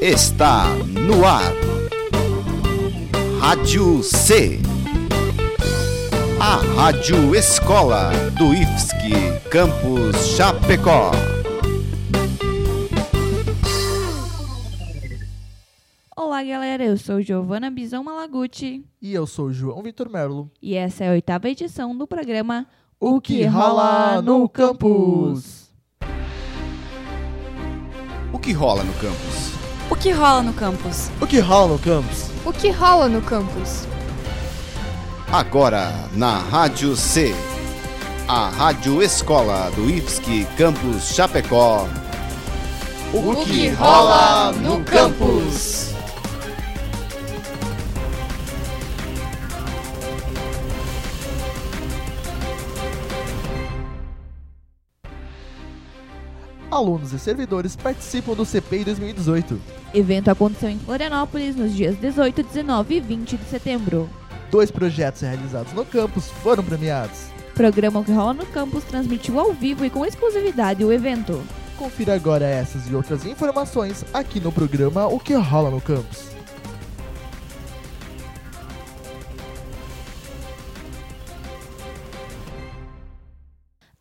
está no ar. Rádio C. A Rádio Escola do IFSC Campus Chapecó. Olá, galera. Eu sou Giovana Bizão Malaguti E eu sou o João Vitor Merlo. e essa é a oitava edição do programa O que rola no campus? O que rola no campus? O que rola no campus? O que rola no campus? O que rola no campus? Agora na Rádio C. A Rádio Escola do IFSC Campus Chapecó. O, que rola no campus? Alunos e servidores participam do CPI 2018. Evento aconteceu em Florianópolis nos dias 18, 19 e 20 de setembro. Dois projetos realizados no campus foram premiados. Programa O que rola no campus transmitiu ao vivo e com exclusividade o evento. Confira agora essas e outras informações aqui no programa O que rola no campus.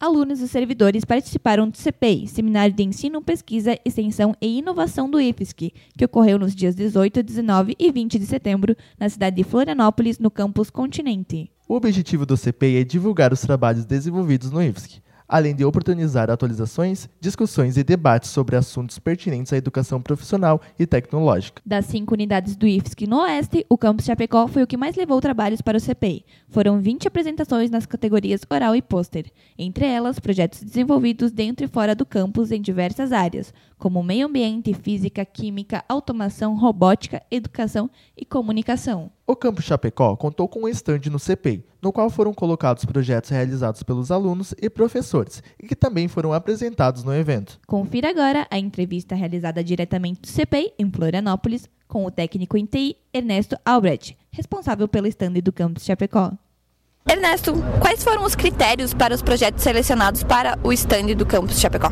Alunos e servidores participaram do CPI, Seminário de Ensino, Pesquisa, Extensão e Inovação do IFSC, que ocorreu nos dias 18, 19 e 20 de setembro na cidade de Florianópolis, no campus Continente. O objetivo do CPI é divulgar os trabalhos desenvolvidos no IFSC, além de oportunizar atualizações, discussões e debates sobre assuntos pertinentes à educação profissional e tecnológica. Das cinco unidades do IFSC no Oeste, o campus Chapecó foi o que mais levou trabalhos para o CPI. Foram 20 apresentações nas categorias oral e pôster, entre elas projetos desenvolvidos dentro e fora do campus em diversas áreas, como meio ambiente, física, química, automação, robótica, educação e comunicação. O Campus Chapecó contou com um estande no CPI, no qual foram colocados projetos realizados pelos alunos e professores, e que também foram apresentados no evento. Confira agora a entrevista realizada diretamente do CPI em Florianópolis com o técnico em TI Ernesto Albrecht, responsável pelo estande do campus Chapecó. Ernesto, quais foram os critérios para os projetos selecionados para o stand do campus Chapecó?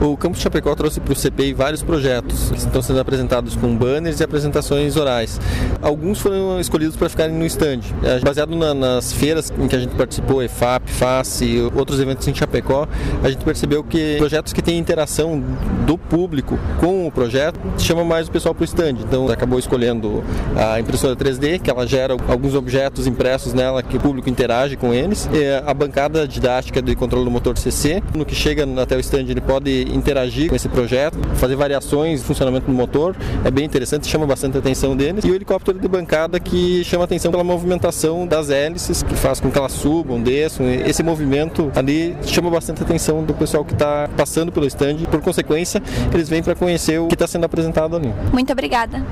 O Campus Chapecó trouxe para o CPI vários projetos que estão sendo apresentados com banners e apresentações orais. Alguns foram escolhidos para ficarem no stand. É, Baseado na- nas feiras em que a gente participou, EFAP, FACE outros eventos em Chapecó, a gente percebeu que projetos que têm interação do público com o projeto chamam mais o pessoal para o stand. Então acabou escolhendo a impressora 3D, que ela gera alguns objetos impressos nela que o público interage com eles. E a bancada didática de controle do motor CC, no que chega até o stand ele pode interagir com esse projeto, fazer variações no funcionamento do motor, é bem interessante, chama bastante a atenção deles. E o helicóptero de bancada que chama atenção pela movimentação das hélices, que faz com que elas subam, desçam. Esse movimento ali chama bastante a atenção do pessoal que está passando pelo stand. Por consequência, eles vêm para conhecer o que está sendo apresentado ali. Muito obrigada.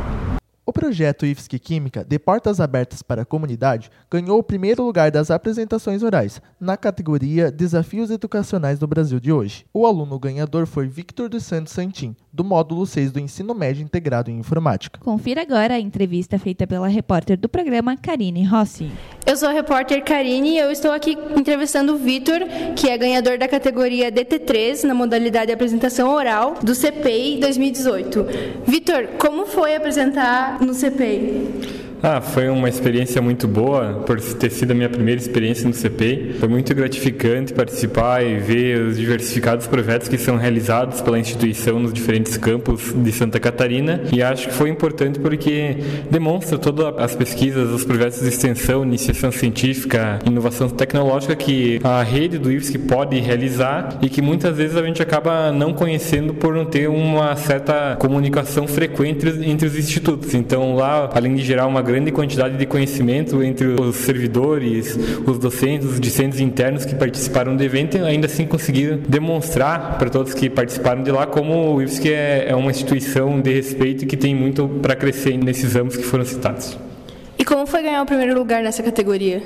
O projeto IFSC Química, de portas abertas para a comunidade, ganhou o primeiro lugar das apresentações orais, na categoria Desafios Educacionais do Brasil de hoje. O aluno ganhador foi Victor dos Santos Santin, do módulo 6 do Ensino Médio Integrado em Informática. Confira agora a entrevista feita pela repórter do programa, Karine Rossi. Eu sou a repórter Karine e eu estou aqui entrevistando o Vitor, que é ganhador da categoria DT3 na modalidade de apresentação oral do CPI 2018. Vitor, como foi apresentar no CPI? Ah, foi uma experiência muito boa, por ter sido a minha primeira experiência no CPI. Foi muito gratificante participar e ver os diversificados projetos que são realizados pela instituição nos diferentes campos de Santa Catarina. E acho que foi importante porque demonstra todas as pesquisas, os projetos de extensão, iniciação científica, inovação tecnológica que a rede do IFSC pode realizar e que muitas vezes a gente acaba não conhecendo por não ter uma certa comunicação frequente entre os institutos. Então lá, além de gerar uma grande quantidade de conhecimento entre os servidores, os docentes, os discentes internos que participaram do evento, ainda assim conseguiram demonstrar para todos que participaram de lá como o IFSC é, é uma instituição de respeito e que tem muito para crescer nesses âmbitos que foram citados. E como foi ganhar o primeiro lugar nessa categoria?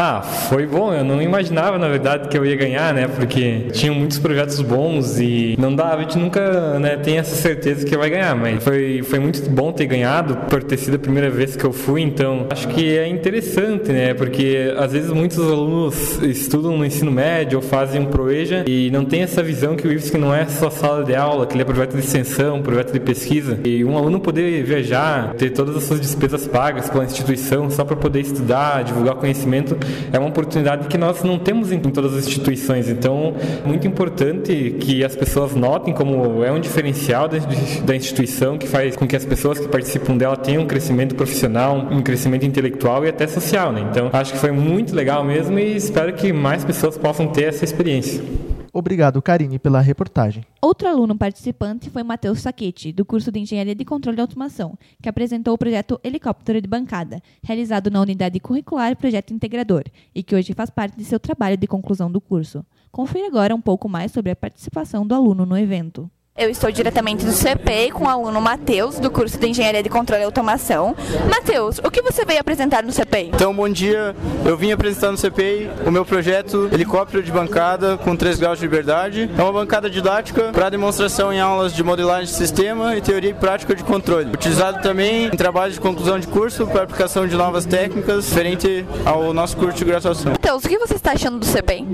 Ah, foi bom. Eu não imaginava, na verdade, que eu ia ganhar, né? Porque tinham muitos projetos bons e não dá, a gente nunca né, tem essa certeza que vai ganhar. Mas foi, foi muito bom ter ganhado por ter sido a primeira vez que eu fui. Então, acho que é interessante, né? Porque às vezes muitos alunos estudam no ensino médio ou fazem um proeja e não tem essa visão que o IFSC não é só sala de aula, que ele é projeto de extensão, projeto de pesquisa. E um aluno poder viajar, ter todas as suas despesas pagas pela instituição só para poder estudar, divulgar conhecimento, é uma oportunidade que nós não temos em todas as instituições. Então, muito importante que as pessoas notem como é um diferencial da instituição que faz com que as pessoas que participam dela tenham um crescimento profissional, um crescimento intelectual e até social. Né? Então, acho que foi muito legal mesmo e espero que mais pessoas possam ter essa experiência. Obrigado, Karine, pela reportagem. Outro aluno participante foi Matheus Saquete, do curso de Engenharia de Controle de Automação, que apresentou o projeto Helicóptero de Bancada, realizado na unidade curricular Projeto Integrador, e que hoje faz parte de seu trabalho de conclusão do curso. Confira agora um pouco mais sobre a participação do aluno no evento. Eu estou diretamente do CPI com o aluno Matheus, do curso de Engenharia de Controle e Automação. Matheus, o que você veio apresentar no CPI? Então, bom dia. Eu vim apresentar no CPI o meu projeto Helicóptero de Bancada com 3 graus de liberdade. É uma bancada didática para demonstração em aulas de modelagem de sistema e teoria e prática de controle. Utilizado também em trabalhos de conclusão de curso para aplicação de novas técnicas referente ao nosso curso de graduação. Matheus, o que você está achando do CPI?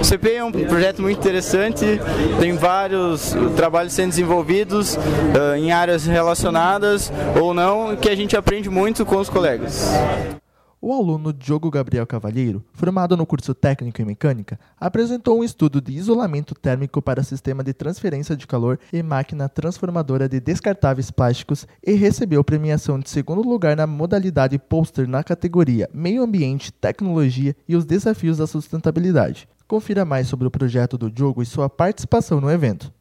O CPI é um projeto muito interessante, tem vários trabalhos trabalhos sendo desenvolvidos uh, em áreas relacionadas ou não, que a gente aprende muito com os colegas. O aluno Diogo Gabriel Cavalheiro, formado no curso técnico em mecânica, apresentou um estudo de isolamento térmico para sistema de transferência de calor e máquina transformadora de descartáveis plásticos e recebeu premiação de segundo lugar na modalidade pôster na categoria Meio Ambiente, Tecnologia e os Desafios da Sustentabilidade. Confira mais sobre o projeto do Diogo e sua participação no evento.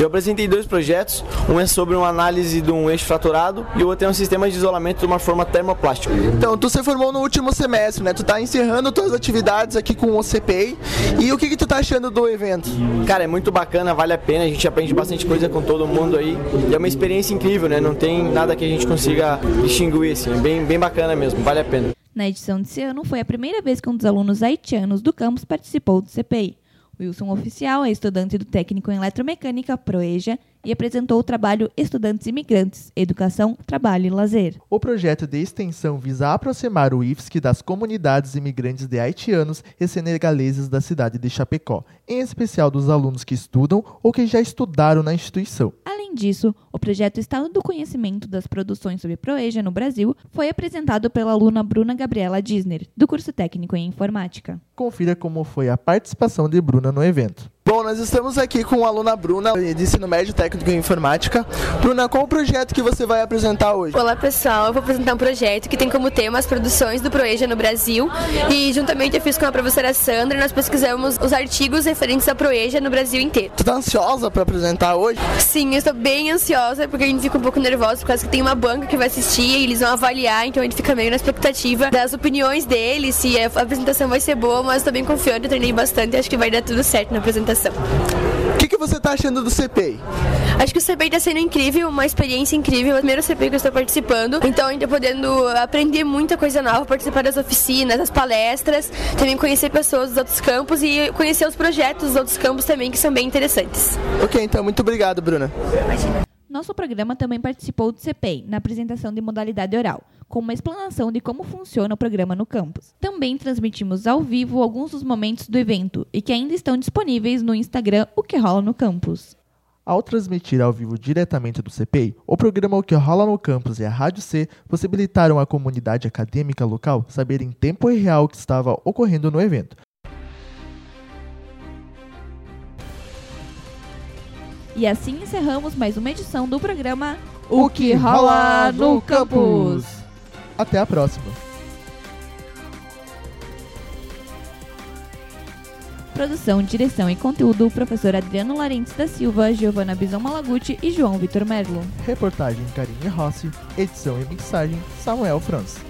Eu apresentei dois projetos, um é sobre uma análise de um eixo fraturado e o outro é um sistema de isolamento de uma forma termoplástica. Então, tu se formou no último semestre, né? Tu tá encerrando tuas atividades aqui com o CPI. E o que que tu tá achando do evento? Cara, é muito bacana, vale a pena, a gente aprende bastante coisa com todo mundo aí. E é uma experiência incrível, né? Não tem nada que a gente consiga distinguir, assim, bem, bem bacana mesmo, vale a pena. Na edição desse ano, foi a primeira vez que um dos alunos haitianos do campus participou do CPI. Wilson Oficial é estudante do técnico em eletromecânica Proeja e apresentou o trabalho Estudantes Imigrantes, Educação, Trabalho e Lazer. O projeto de extensão visa aproximar o IFSC das comunidades imigrantes de haitianos e senegaleses da cidade de Chapecó, em especial dos alunos que estudam ou que já estudaram na instituição. Além disso, o projeto Estado do Conhecimento das Produções sobre Proeja no Brasil foi apresentado pela aluna Bruna Gabriela Disner, do curso técnico em Informática. Confira como foi a participação de Bruna no evento. Bom, nós estamos aqui com a aluna Bruna, de ensino médio técnico em informática. Bruna, qual o projeto que você vai apresentar hoje? Olá pessoal, eu vou apresentar um projeto que tem como tema as produções do Proeja no Brasil e juntamente eu fiz com a professora Sandra, nós pesquisamos os artigos referentes à Proeja no Brasil inteiro. Tu tá ansiosa para apresentar hoje? Sim, eu estou bem ansiosa porque a gente fica um pouco nervosa por causa que tem uma banca que vai assistir e eles vão avaliar, então a gente fica meio na expectativa das opiniões deles, se a apresentação vai ser boa, mas estou bem confiante, eu treinei bastante e acho que vai dar tudo certo na apresentação. O que, que você está achando do CPI? Acho que o CPI está sendo incrível, uma experiência incrível. É o primeiro CPI que eu estou participando, então ainda podendo aprender muita coisa nova, participar das oficinas, das palestras, também conhecer pessoas dos outros campos e conhecer os projetos dos outros campos também, que são bem interessantes. Ok, então muito obrigado, Bruna. Imagina. Nosso programa também participou do CPI, na apresentação de modalidade oral, com uma explanação de como funciona o programa no campus. Também transmitimos ao vivo alguns dos momentos do evento e que ainda estão disponíveis no Instagram O Que Rola no Campus. Ao transmitir ao vivo diretamente do CPI, o programa O Que Rola no Campus e a Rádio C possibilitaram à comunidade acadêmica local saber em tempo real o que estava ocorrendo no evento, E assim encerramos mais uma edição do programa O que rola no campus. Até a próxima. Produção, direção e conteúdo, professor Adriano Larentes da Silva, Giovana Bison Malaguti e João Vitor Merlo. Reportagem Karine Rossi, edição e mixagem Samuel França.